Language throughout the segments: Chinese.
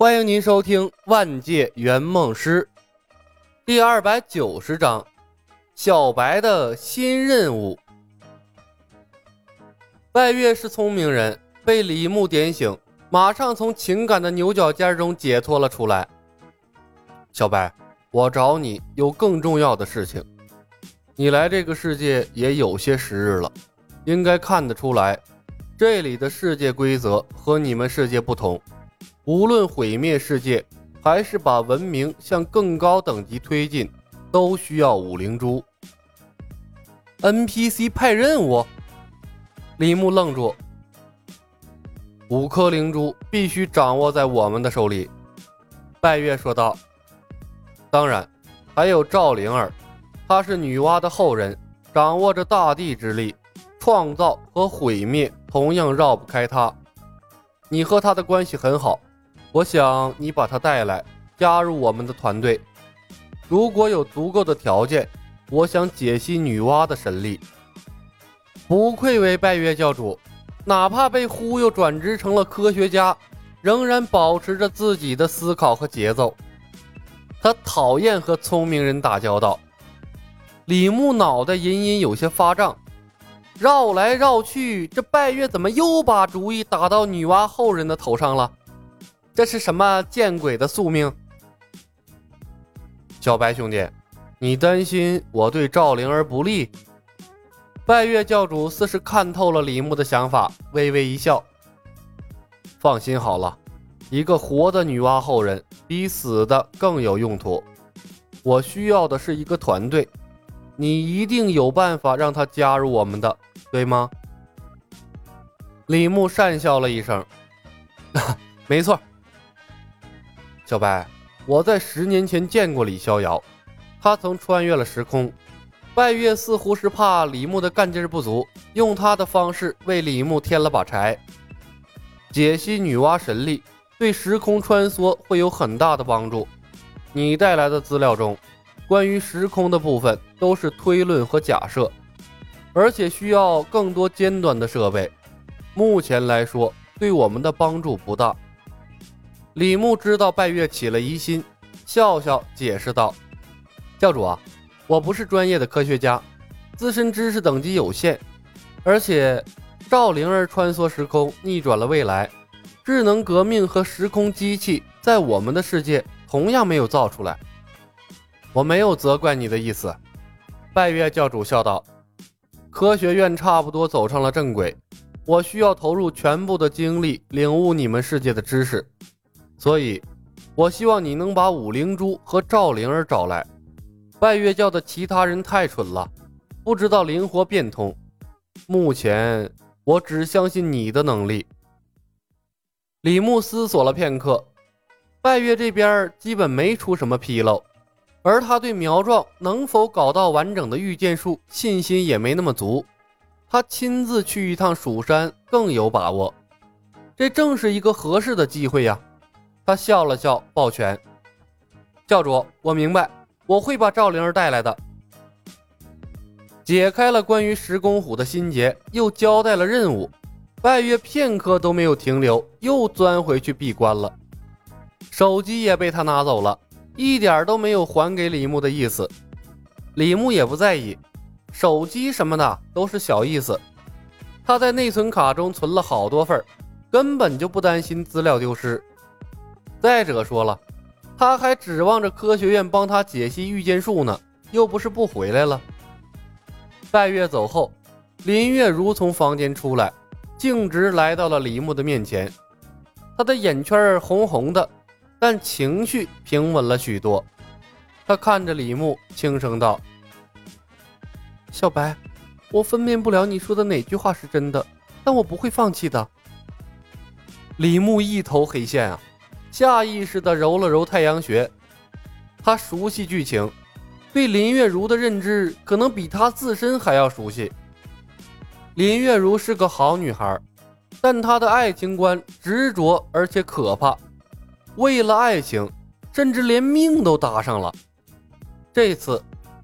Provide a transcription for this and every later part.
欢迎您收听《万界圆梦师》第二百九十章：小白的新任务。拜月是聪明人，被李牧点醒，马上从情感的牛角尖中解脱了出来。小白，我找你有更重要的事情。你来这个世界也有些时日了，应该看得出来，这里的世界规则和你们世界不同。无论毁灭世界，还是把文明向更高等级推进，都需要五灵珠。NPC 派任务，李牧愣住。五颗灵珠必须掌握在我们的手里，拜月说道。当然，还有赵灵儿，她是女娲的后人，掌握着大地之力，创造和毁灭同样绕不开她。你和她的关系很好。我想你把他带来，加入我们的团队。如果有足够的条件，我想解析女娲的神力。不愧为拜月教主，哪怕被忽悠转职成了科学家，仍然保持着自己的思考和节奏。他讨厌和聪明人打交道。李牧脑袋隐隐有些发胀，绕来绕去，这拜月怎么又把主意打到女娲后人的头上了？这是什么见鬼的宿命？小白兄弟，你担心我对赵灵儿不利？拜月教主似是看透了李牧的想法，微微一笑。放心好了，一个活的女娲后人比死的更有用途。我需要的是一个团队，你一定有办法让他加入我们的，对吗？李牧讪笑了一声，没错。小白，我在十年前见过李逍遥，他曾穿越了时空。拜月似乎是怕李牧的干劲不足，用他的方式为李牧添了把柴。解析女娲神力对时空穿梭会有很大的帮助。你带来的资料中，关于时空的部分都是推论和假设，而且需要更多尖端的设备。目前来说，对我们的帮助不大。李牧知道拜月起了疑心，笑笑解释道：“教主啊，我不是专业的科学家，自身知识等级有限，而且赵灵儿穿梭时空，逆转了未来，智能革命和时空机器在我们的世界同样没有造出来。我没有责怪你的意思。”拜月教主笑道：“科学院差不多走上了正轨，我需要投入全部的精力领悟你们世界的知识。”所以，我希望你能把五灵珠和赵灵儿找来。拜月教的其他人太蠢了，不知道灵活变通。目前，我只相信你的能力。李牧思索了片刻，拜月这边基本没出什么纰漏，而他对苗壮能否搞到完整的御剑术信心也没那么足。他亲自去一趟蜀山更有把握。这正是一个合适的机会呀。他笑了笑，抱拳：“教主，我明白，我会把赵灵儿带来的。”解开了关于石公虎的心结，又交代了任务。拜月片刻都没有停留，又钻回去闭关了。手机也被他拿走了，一点都没有还给李牧的意思。李牧也不在意，手机什么的都是小意思。他在内存卡中存了好多份，根本就不担心资料丢失。再者说了，他还指望着科学院帮他解析御剑术呢，又不是不回来了。拜月走后，林月如从房间出来，径直来到了李牧的面前。他的眼圈红红的，但情绪平稳了许多。他看着李牧，轻声道：“小白，我分辨不了你说的哪句话是真的，但我不会放弃的。”李牧一头黑线啊！下意识地揉了揉太阳穴，他熟悉剧情，对林月如的认知可能比他自身还要熟悉。林月如是个好女孩，但她的爱情观执着而且可怕，为了爱情，甚至连命都搭上了。这次，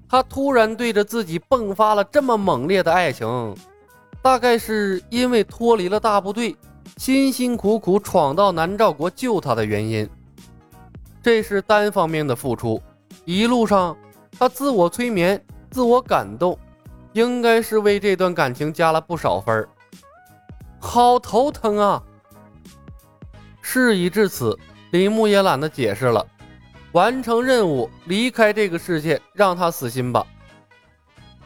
她突然对着自己迸发了这么猛烈的爱情，大概是因为脱离了大部队。辛辛苦苦闯到南诏国救他的原因，这是单方面的付出，一路上他自我催眠、自我感动，应该是为这段感情加了不少分儿。好头疼啊！事已至此，李牧也懒得解释了，完成任务，离开这个世界，让他死心吧。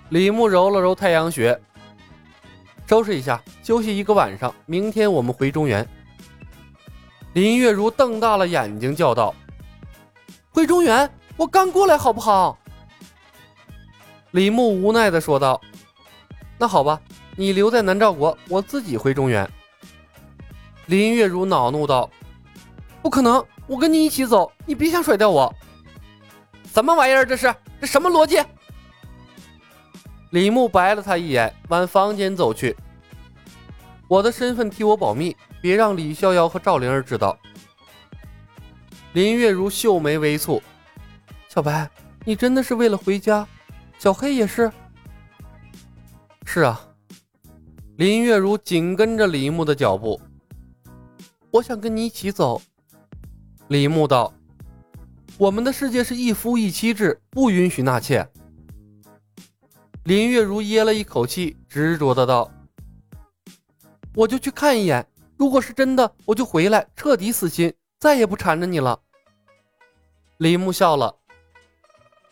李牧揉了揉太阳穴，收拾一下，休息一个晚上，明天我们回中原。林月如瞪大了眼睛叫道：“回中原？我刚过来，好不好？”李牧无奈的说道：“那好吧，你留在南诏国，我自己回中原。”林月如恼怒道：“不可能，我跟你一起走，你别想甩掉我！什么玩意儿？这是这什么逻辑？”李牧白了他一眼，往房间走去。我的身份替我保密，别让李逍遥和赵灵儿知道。林月如秀眉微蹙：“小白，你真的是为了回家？小黑也是？”“是啊。”林月如紧跟着李牧的脚步。“我想跟你一起走。”李牧道，“我们的世界是一夫一妻制，不允许纳妾。”林月如噎了一口气，执着的道：“我就去看一眼，如果是真的，我就回来，彻底死心，再也不缠着你了。”李牧笑了：“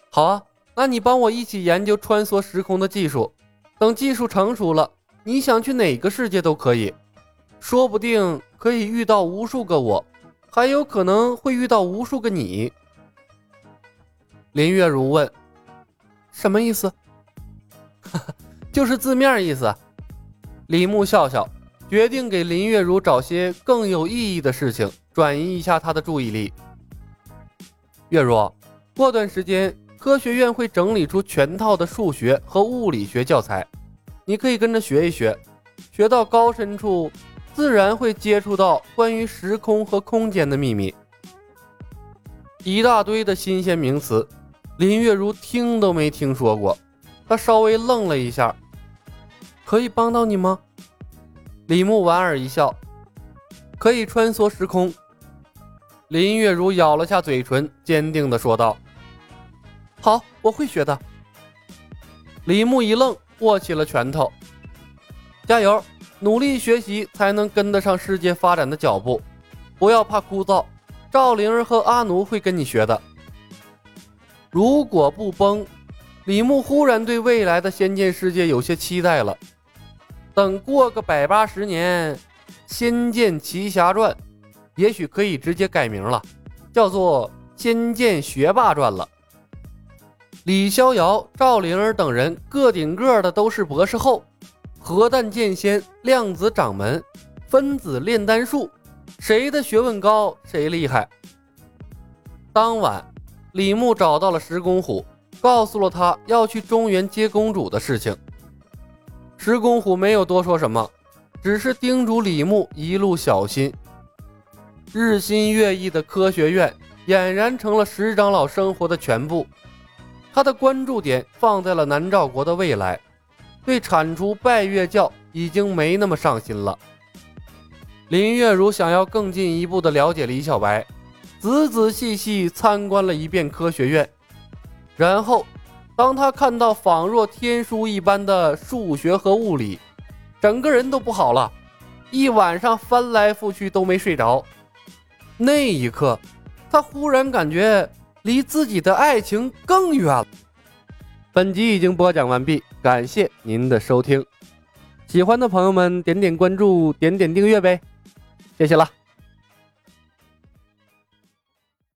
好啊，那你帮我一起研究穿梭时空的技术，等技术成熟了，你想去哪个世界都可以，说不定可以遇到无数个我，还有可能会遇到无数个你。”林月如问：“什么意思？” 就是字面意思。李牧笑笑，决定给林月如找些更有意义的事情，转移一下她的注意力。月如，过段时间科学院会整理出全套的数学和物理学教材，你可以跟着学一学。学到高深处，自然会接触到关于时空和空间的秘密。一大堆的新鲜名词，林月如听都没听说过。他稍微愣了一下，可以帮到你吗？李牧莞尔一笑，可以穿梭时空。林月如咬了下嘴唇，坚定地说道：“好，我会学的。”李牧一愣，握起了拳头：“加油，努力学习，才能跟得上世界发展的脚步。不要怕枯燥，赵灵儿和阿奴会跟你学的。如果不崩。”李牧忽然对未来的仙剑世界有些期待了。等过个百八十年，《仙剑奇侠传》也许可以直接改名了，叫做《仙剑学霸传》了。李逍遥、赵灵儿等人个顶个的都是博士后，核弹剑仙、量子掌门、分子炼丹术，谁的学问高谁厉害。当晚，李牧找到了石公虎。告诉了他要去中原接公主的事情。石公虎没有多说什么，只是叮嘱李牧一路小心。日新月异的科学院俨然成了石长老生活的全部。他的关注点放在了南诏国的未来，对铲除拜月教已经没那么上心了。林月如想要更进一步的了解李小白，仔仔细细参观了一遍科学院。然后，当他看到仿若天书一般的数学和物理，整个人都不好了，一晚上翻来覆去都没睡着。那一刻，他忽然感觉离自己的爱情更远了。本集已经播讲完毕，感谢您的收听。喜欢的朋友们，点点关注，点点订阅呗，谢谢了。